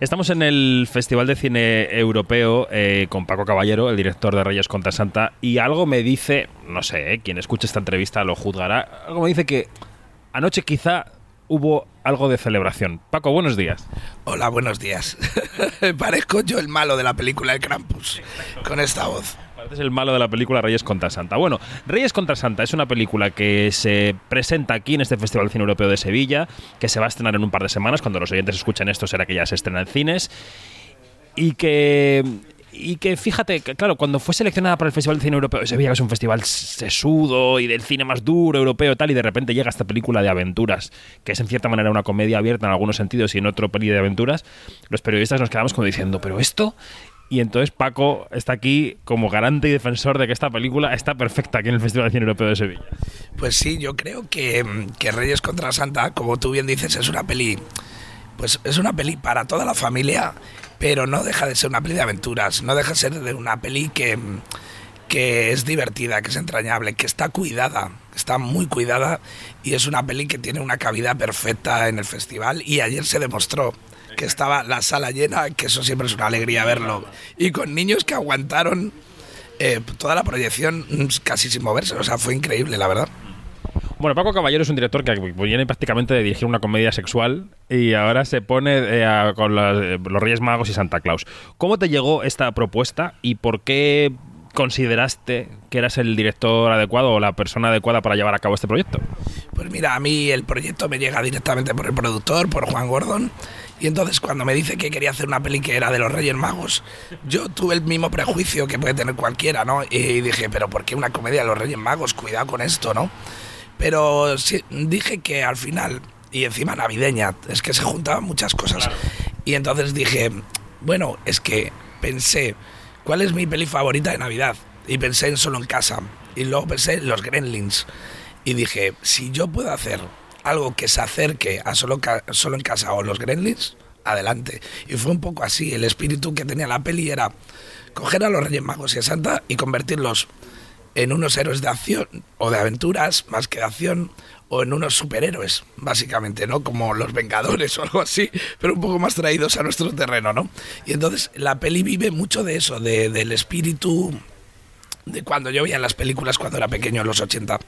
Estamos en el Festival de Cine Europeo eh, con Paco Caballero, el director de Reyes contra Santa, y algo me dice, no sé, eh, quien escuche esta entrevista lo juzgará, algo me dice que anoche quizá hubo algo de celebración. Paco, buenos días. Hola, buenos días. Parezco yo el malo de la película El Krampus, con esta voz. Este es el malo de la película Reyes contra Santa. Bueno, Reyes contra Santa es una película que se presenta aquí en este Festival de Cine Europeo de Sevilla, que se va a estrenar en un par de semanas. Cuando los oyentes escuchen esto será que ya se estrena en cines. Y que y que fíjate, claro, cuando fue seleccionada para el Festival de Cine Europeo de Sevilla, que es un festival sesudo y del cine más duro europeo tal, y de repente llega esta película de aventuras, que es en cierta manera una comedia abierta en algunos sentidos y en otro peli de aventuras, los periodistas nos quedamos como diciendo, pero esto y entonces Paco está aquí como garante y defensor de que esta película está perfecta aquí en el Festival de Cine Europeo de Sevilla. Pues sí, yo creo que, que Reyes contra Santa, como tú bien dices, es una peli. Pues es una peli para toda la familia, pero no deja de ser una peli de aventuras, no deja de ser de una peli que, que es divertida, que es entrañable, que está cuidada, está muy cuidada y es una peli que tiene una cabida perfecta en el festival y ayer se demostró que estaba la sala llena, que eso siempre es una alegría verlo. Y con niños que aguantaron eh, toda la proyección casi sin moverse. O sea, fue increíble, la verdad. Bueno, Paco Caballero es un director que viene prácticamente de dirigir una comedia sexual y ahora se pone eh, con eh, los Reyes Magos y Santa Claus. ¿Cómo te llegó esta propuesta y por qué consideraste que eras el director adecuado o la persona adecuada para llevar a cabo este proyecto? Pues mira, a mí el proyecto me llega directamente por el productor, por Juan Gordon, y entonces cuando me dice que quería hacer una peli que era de los Reyes Magos, yo tuve el mismo prejuicio que puede tener cualquiera, ¿no? Y dije, pero ¿por qué una comedia de los Reyes Magos? Cuidado con esto, ¿no? Pero sí, dije que al final, y encima navideña, es que se juntaban muchas cosas. Y entonces dije, bueno, es que pensé, ¿cuál es mi peli favorita de Navidad? Y pensé en Solo en Casa. Y luego pensé en Los Gremlins. Y dije, si yo puedo hacer algo que se acerque a solo, solo en casa o los Gremlins, adelante. Y fue un poco así. El espíritu que tenía la peli era coger a los Reyes Magos y a Santa y convertirlos en unos héroes de acción o de aventuras, más que de acción, o en unos superhéroes, básicamente, ¿no? Como los Vengadores o algo así, pero un poco más traídos a nuestro terreno, ¿no? Y entonces la peli vive mucho de eso, de, del espíritu de cuando yo veía las películas cuando era pequeño en los 80.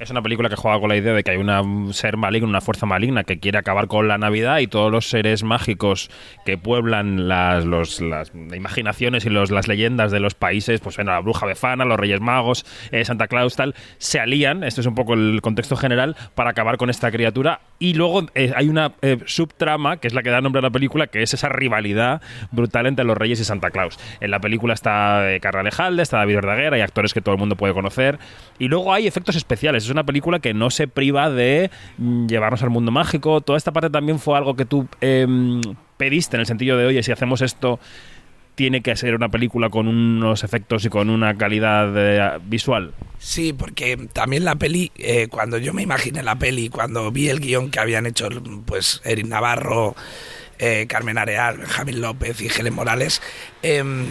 Es una película que juega con la idea de que hay un ser maligno, una fuerza maligna que quiere acabar con la Navidad y todos los seres mágicos que pueblan las, las imaginaciones y los, las leyendas de los países, pues bueno, la bruja befana, los reyes magos, eh, Santa Claus, tal, se alían, esto es un poco el contexto general, para acabar con esta criatura. Y luego eh, hay una eh, subtrama, que es la que da nombre a la película, que es esa rivalidad brutal entre los reyes y Santa Claus. En la película está Carla Alejalde, está David Verdaguer, hay actores que todo el mundo puede conocer. Y luego hay efectos especiales es una película que no se priva de mm, llevarnos al mundo mágico. Toda esta parte también fue algo que tú em, pediste en el sentido de, oye, si hacemos esto, tiene que ser una película con unos efectos y con una calidad eh, visual. Sí, porque también la peli, eh, cuando yo me imaginé la peli, cuando vi el guion que habían hecho pues Erin Navarro, eh, Carmen Areal, Javier López y Helen Morales, em,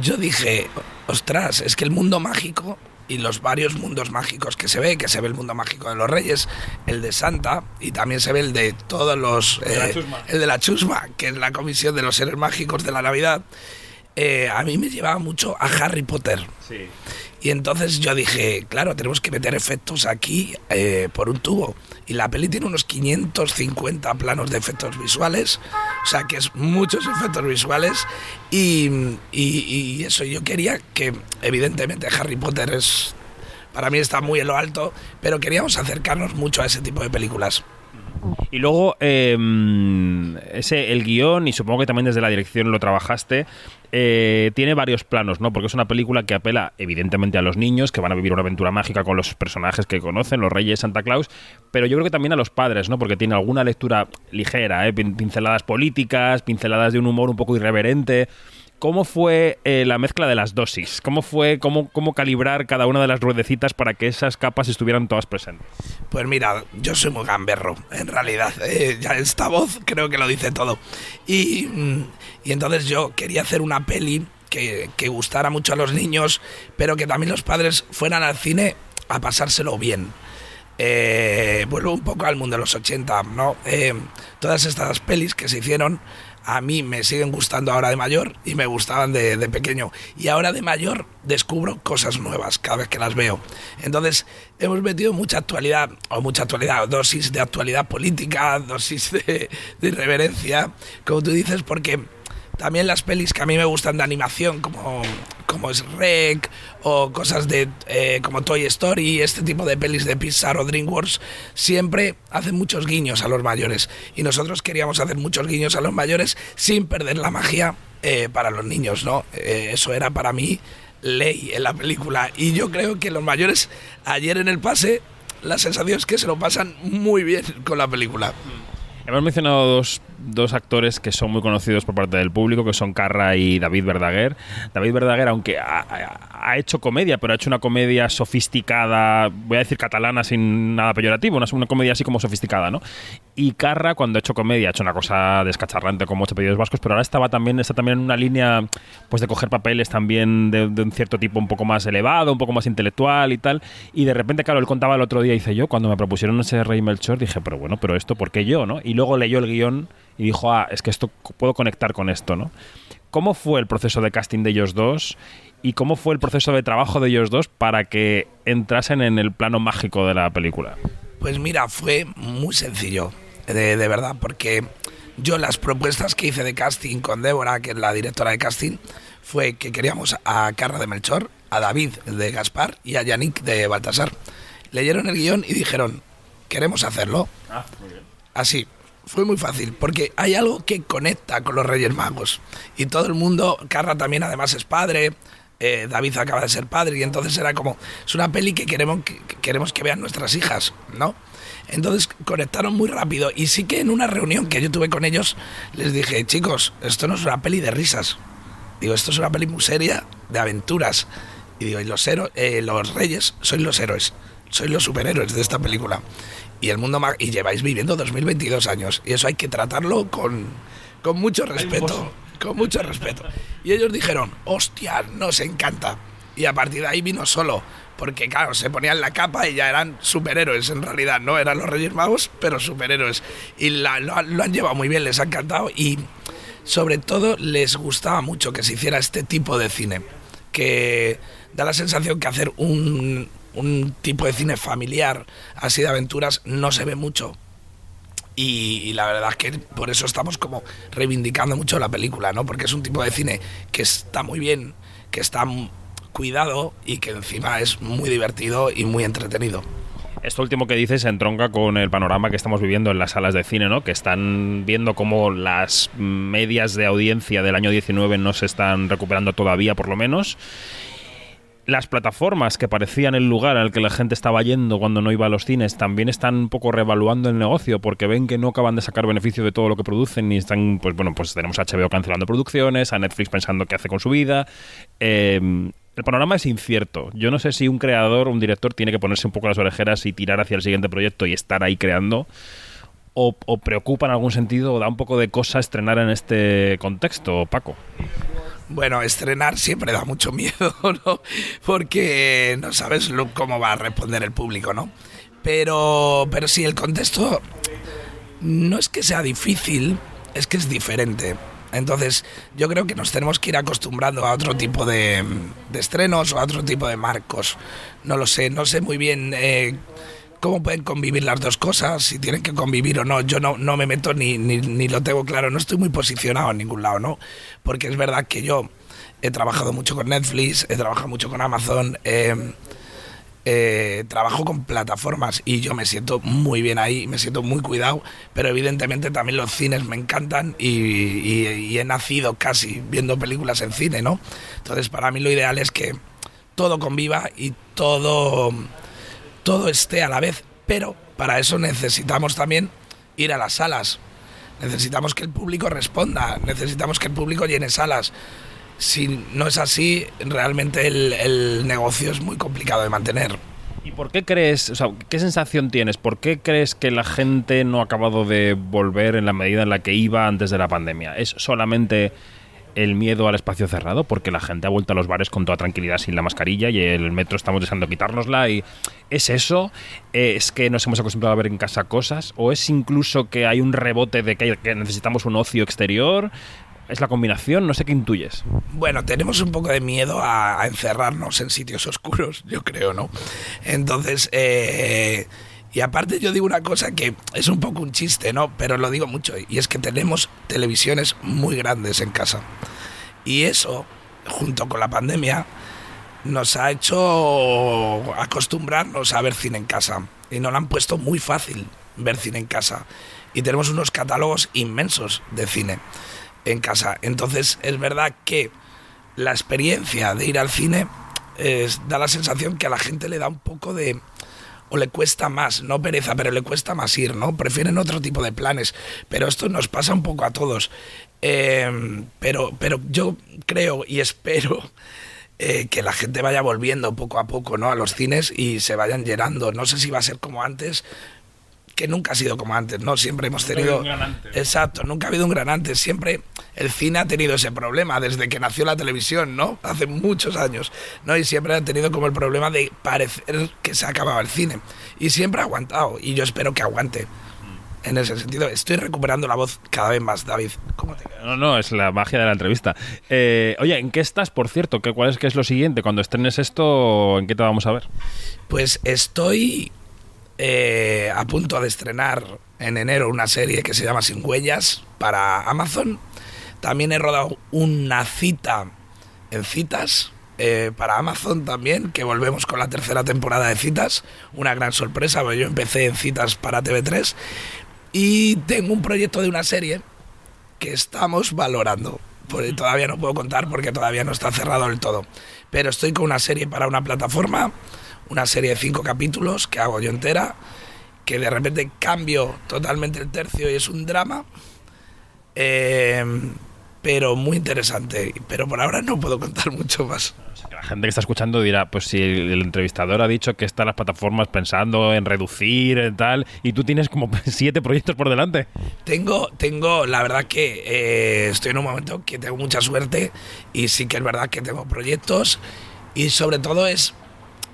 yo dije, ostras, es que el mundo mágico y los varios mundos mágicos que se ve, que se ve el mundo mágico de los reyes, el de Santa y también se ve el de todos los... Eh, el de la Chusma, que es la comisión de los seres mágicos de la Navidad. Eh, a mí me llevaba mucho a Harry Potter. Sí. Y entonces yo dije, claro, tenemos que meter efectos aquí eh, por un tubo. Y la peli tiene unos 550 planos de efectos visuales, o sea que es muchos efectos visuales. Y, y, eso, yo quería que, evidentemente, Harry Potter es, para mí está muy en lo alto, pero queríamos acercarnos mucho a ese tipo de películas. Y luego, em, ese, el guion, y supongo que también desde la dirección lo trabajaste, eh, tiene varios planos, ¿no? Porque es una película que apela evidentemente a los niños que van a vivir una aventura mágica con los personajes que conocen, los reyes Santa Claus, pero yo creo que también a los padres, ¿no? Porque tiene alguna lectura ligera, ¿eh? pinceladas políticas, pinceladas de un humor un poco irreverente. ¿Cómo fue eh, la mezcla de las dosis? ¿Cómo fue, cómo, cómo calibrar cada una de las ruedecitas para que esas capas estuvieran todas presentes? Pues mira, yo soy muy gamberro, en realidad. Eh, ya esta voz creo que lo dice todo. Y, mm, y entonces yo quería hacer una peli que, que, gustara mucho a los niños, pero que también los padres fueran al cine a pasárselo bien. Eh, vuelvo un poco al mundo de los 80, ¿no? todas estas pelis que se hicieron a mí me siguen gustando ahora de mayor y me gustaban de, de, pequeño. Y ahora de mayor descubro cosas nuevas cada vez que las veo. Entonces hemos metido mucha actualidad, o mucha actualidad, dosis de actualidad política, dosis de, de irreverencia, como tú dices, porque también las pelis que a mí me gustan de animación, como, como es Rec o cosas de eh, como Toy Story, este tipo de pelis de Pixar o DreamWorks, siempre hacen muchos guiños a los mayores. Y nosotros queríamos hacer muchos guiños a los mayores sin perder la magia eh, para los niños, ¿no? Eh, eso era para mí ley en la película. Y yo creo que los mayores, ayer en el pase, la sensación es que se lo pasan muy bien con la película. Hemos mencionado dos, dos, actores que son muy conocidos por parte del público, que son Carra y David Verdaguer. David Verdaguer, aunque ha, ha, hecho comedia, pero ha hecho una comedia sofisticada, voy a decir catalana sin nada peyorativo, una, una comedia así como sofisticada, ¿no? Y Carra, cuando ha hecho comedia, ha hecho una cosa descacharrante como Ocho Pedidos Vascos, pero ahora estaba también, está también en una línea pues de coger papeles también de, de, un cierto tipo un poco más elevado, un poco más intelectual y tal. Y de repente, claro, él contaba el otro día, dice yo, cuando me propusieron ese Rey Melchor, dije, pero bueno, pero esto, ¿por qué yo, no? Y luego leyó el guion y dijo, ah, es que esto puedo conectar con esto, ¿no? ¿Cómo fue el proceso de casting de ellos dos? ¿Y cómo fue el proceso de trabajo de ellos dos para que entrasen en el plano mágico de la película? Pues mira, fue muy sencillo, de, de verdad, porque yo las propuestas que hice de casting con Débora, que es la directora de casting, fue que queríamos a Carla de Melchor, a David de Gaspar y a Yannick de Baltasar. Leyeron el guion y dijeron, queremos hacerlo. Ah, muy bien. Así, fue muy fácil, porque hay algo que conecta con los Reyes Magos. Y todo el mundo, Carla también además es padre, eh, David acaba de ser padre, y entonces era como, es una peli que queremos que, queremos que vean nuestras hijas, ¿no? Entonces conectaron muy rápido. Y sí que en una reunión que yo tuve con ellos, les dije, chicos, esto no es una peli de risas. Digo, esto es una peli muy seria, de aventuras. Y digo, y los, eh, los reyes sois los héroes, sois los superhéroes de esta película y el mundo y lleváis viviendo 2022 años y eso hay que tratarlo con, con mucho respeto con mucho respeto. Y ellos dijeron hostia nos encanta y a partir de ahí vino solo porque claro se ponían la capa y ya eran superhéroes en realidad. No eran los Reyes Magos pero superhéroes. Y la, lo, lo han llevado muy bien les ha encantado. Y sobre todo les gustaba mucho que se hiciera este tipo de cine que da la sensación que hacer un, un tipo de cine familiar, así de aventuras, no se ve mucho. Y, la verdad es que por eso estamos como reivindicando mucho la película, ¿no? Porque es un tipo de cine que está muy bien, que está cuidado y que encima es muy divertido y muy entretenido. Esto último que dices entronca con el panorama que estamos viviendo en las salas de cine, ¿no? Que están viendo cómo las medias de audiencia del año 19 no se están recuperando todavía, por lo menos las plataformas que parecían el lugar al que la gente estaba yendo cuando no iba a los cines también están un poco reevaluando el negocio porque ven que no acaban de sacar beneficio de todo lo que producen y están, pues bueno, pues tenemos a HBO cancelando producciones, a Netflix pensando qué hace con su vida. Eh, el panorama es incierto. Yo no sé si un creador, un director, tiene que ponerse un poco las orejeras y tirar hacia el siguiente proyecto y estar ahí creando. O, o preocupa en algún sentido o da un poco de cosa estrenar en este contexto, Paco. Bueno, estrenar siempre da mucho miedo, ¿no? Porque no sabes cómo va a responder el público, ¿no? Pero, pero sí, el contexto no es que sea difícil, es que es diferente. Entonces, yo creo que nos tenemos que ir acostumbrando a otro tipo de, de estrenos o a otro tipo de marcos. No lo sé, no sé muy bien eh, cómo pueden convivir las dos cosas, si tienen que convivir o no. Yo no, no me meto ni, ni, ni, lo tengo claro, no estoy muy posicionado en ningún lado, ¿no? Porque es verdad que yo he trabajado mucho con Netflix, he trabajado mucho con Amazon, eh, eh, trabajo con plataformas y yo me siento muy bien ahí, me siento muy cuidado, pero evidentemente también los cines me encantan y, he nacido casi viendo películas en cine, ¿no? Entonces para mí lo ideal es que todo conviva y todo todo esté a la vez, pero para eso necesitamos también ir a las salas. Necesitamos que el público responda, necesitamos que el público llene salas. Si no es así, realmente el, negocio es muy complicado de mantener. ¿Y por qué crees, o sea, qué sensación tienes? ¿Por qué crees que la gente no ha acabado de volver en la medida en la que iba antes de la pandemia? ¿Es solamente el miedo al espacio cerrado, porque la gente ha vuelto a los bares con toda tranquilidad sin la mascarilla y el metro estamos deseando quitárnosla. Y ¿Es eso? ¿Es que nos hemos acostumbrado a ver en casa cosas? ¿O es incluso que hay un rebote de que, necesitamos un ocio exterior? ¿Es la combinación? No sé qué intuyes. Bueno, tenemos un poco de miedo a, a encerrarnos en sitios oscuros, yo creo, ¿no? Entonces, eh, y aparte yo digo una cosa que es un poco un chiste, ¿no? Pero lo digo mucho, y es que tenemos televisiones muy grandes en casa. Y eso, junto con la pandemia, nos ha hecho acostumbrarnos a ver cine en casa. Y nos lo han puesto muy fácil ver cine en casa. Y tenemos unos catálogos inmensos de cine en casa. Entonces es verdad que la experiencia de ir al cine es, da la sensación que a la gente le da un poco de o le cuesta más, no pereza, pero le cuesta más ir, ¿no? Prefieren otro tipo de planes. Pero esto nos pasa un poco a todos. Eh, pero, pero yo creo y espero eh, que la gente vaya volviendo poco a poco, ¿no? A los cines y se vayan llenando. No sé si va a ser como antes, que nunca ha sido como antes, ¿no? Siempre hemos Nunca ha tenido... habido un gran antes. Exacto, nunca ha habido un gran antes. Siempre el cine ha tenido ese problema desde que nació la televisión, ¿no? Hace muchos años, ¿no? Y siempre ha tenido como el problema de parecer que se acababa el cine. Y siempre ha aguantado, y yo espero que aguante. En ese sentido, estoy recuperando la voz cada vez más, David. ¿Cómo te quedas? No, no, es la magia de la entrevista. Eh, oye, ¿en qué estás, por cierto? ¿Qué, ¿Cuál es, qué es lo siguiente? Cuando estrenes esto, ¿en qué te vamos a ver? Pues estoy eh, a punto de estrenar en enero una serie que se llama Sin Huellas para Amazon. También he rodado una cita en citas eh, para Amazon también, que volvemos con la tercera temporada de citas. Una gran sorpresa, porque yo empecé en citas para TV3. Y tengo un proyecto de una serie que estamos valorando. Todavía no puedo contar porque todavía no está cerrado del todo. Pero estoy con una serie para una plataforma, una serie de cinco capítulos que hago yo entera, que de repente cambio totalmente el tercio y es un drama. Eh, pero muy interesante. Pero por ahora no puedo contar mucho más. O sea, que la gente que está escuchando dirá, pues si el, el entrevistador ha dicho que están las plataformas pensando en reducir y tal, y tú tienes como siete proyectos por delante. Tengo, tengo, la verdad que eh, estoy en un momento que tengo mucha suerte y sí que es verdad que tengo proyectos y sobre todo es,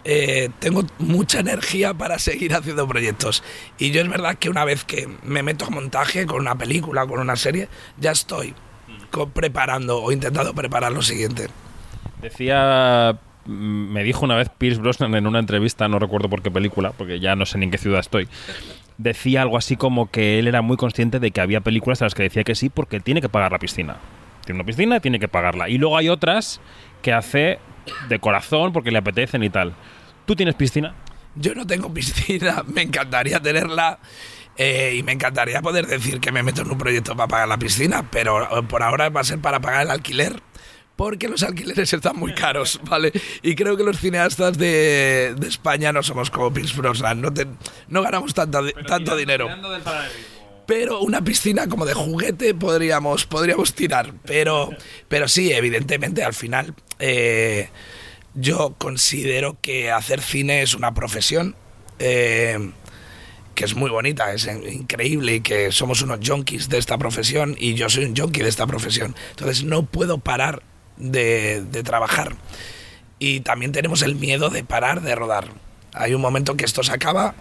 eh, tengo mucha energía para seguir haciendo proyectos. Y yo es verdad que una vez que me meto a montaje con una película, con una serie, ya estoy preparando o intentando preparar lo siguiente. Decía, mm, me dijo una vez Pierce Brosnan en una entrevista, no recuerdo por qué película, porque ya no sé ni en qué ciudad estoy. Decía algo así como que él era muy consciente de que había películas a las que decía que sí porque tiene que pagar la piscina. Tiene una piscina, tiene que pagarla. Y luego hay otras que hace de corazón porque le apetecen y tal. ¿Tú tienes piscina? Yo no tengo piscina, me encantaría tenerla eh, y me encantaría poder decir que me meto en un proyecto para pagar la piscina, pero eh, por ahora va a ser para pagar el alquiler. Porque los alquileres están muy caros, ¿vale? Y creo que los cineastas de, de España no somos como Pierce Brosnan, no, te- no ganamos tanta, tanto dinero. Pero una piscina como de juguete podríamos, podríamos tirar. Pero, pero sí, evidentemente, al final eh, yo considero que hacer cine es una profesión eh, que es muy bonita, es increíble y que somos unos junkies de esta profesión y yo soy un junkie de esta profesión. Entonces no puedo parar de, de trabajar. Y también tenemos el miedo de parar de rodar. Hay un momento que esto se acaba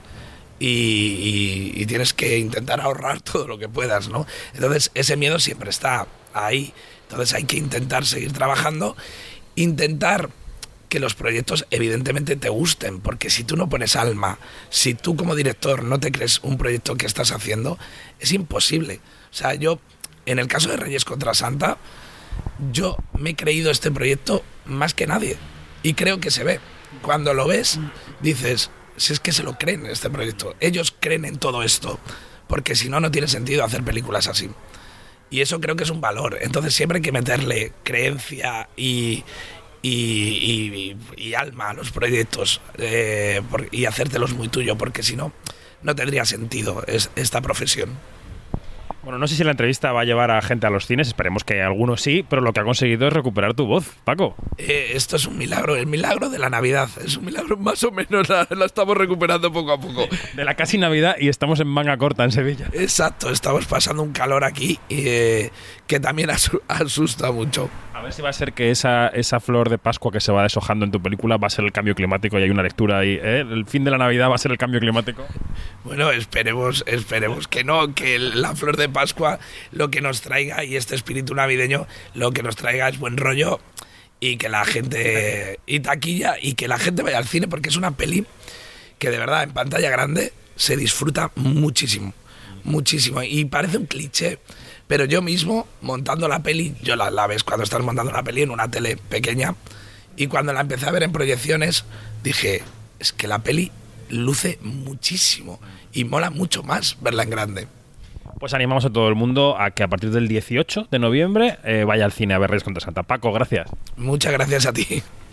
y, y- tienes que intentar ahorrar todo lo que puedas, ¿no? Entonces ese miedo siempre está ahí. Entonces hay que intentar seguir trabajando, intentar que los proyectos evidentemente te gusten, porque si tú no pones alma, si tú como director no te crees un proyecto que estás haciendo, es imposible. O sea, yo, en el caso de Reyes contra Santa, yo me he creído este proyecto más que nadie. Y creo que se ve. Cuando lo ves, dices, si es que se lo creen este proyecto. Ellos creen en todo esto. Porque si no, no tiene sentido hacer películas así. Y eso creo que es un valor. Entonces siempre hay que meterle creencia y, y, y- y alma a los proyectos eh, por- y hacértelos muy tuyo, porque si no, no tendría sentido es- esta profesión. Bueno, no sé si la entrevista va a llevar a gente a los cines, esperemos que algunos sí, pero lo que ha conseguido es recuperar tu voz, Paco. Eh, esto es un milagro, el milagro de la Navidad. Es un milagro más o menos, la, la estamos recuperando poco a poco. De la casi Navidad y estamos en manga corta en Sevilla. Exacto, estamos pasando un calor aquí eh, que también asu- asusta mucho. A ver si va a ser que esa, esa flor de Pascua que se va deshojando en tu película va a ser el cambio climático y hay una lectura ahí. ¿eh? El fin de la Navidad va a ser el cambio climático. Bueno, esperemos, esperemos que no, que la flor de Pascua lo que nos traiga y este espíritu navideño lo que nos traiga es buen rollo y que la gente y taquilla y que la gente vaya al cine porque es una peli que de verdad en pantalla grande se disfruta muchísimo, muchísimo y parece un cliché, pero yo mismo montando la peli, yo la, la ves cuando estás montando la peli en una tele pequeña y cuando la empecé a ver en proyecciones dije, es que la peli luce muchísimo y mola mucho más verla en grande. Pues animamos a todo el mundo a que a partir del 18 de noviembre eh, vaya al cine a ver Reyes contra Santa. Paco, gracias. Muchas gracias a ti.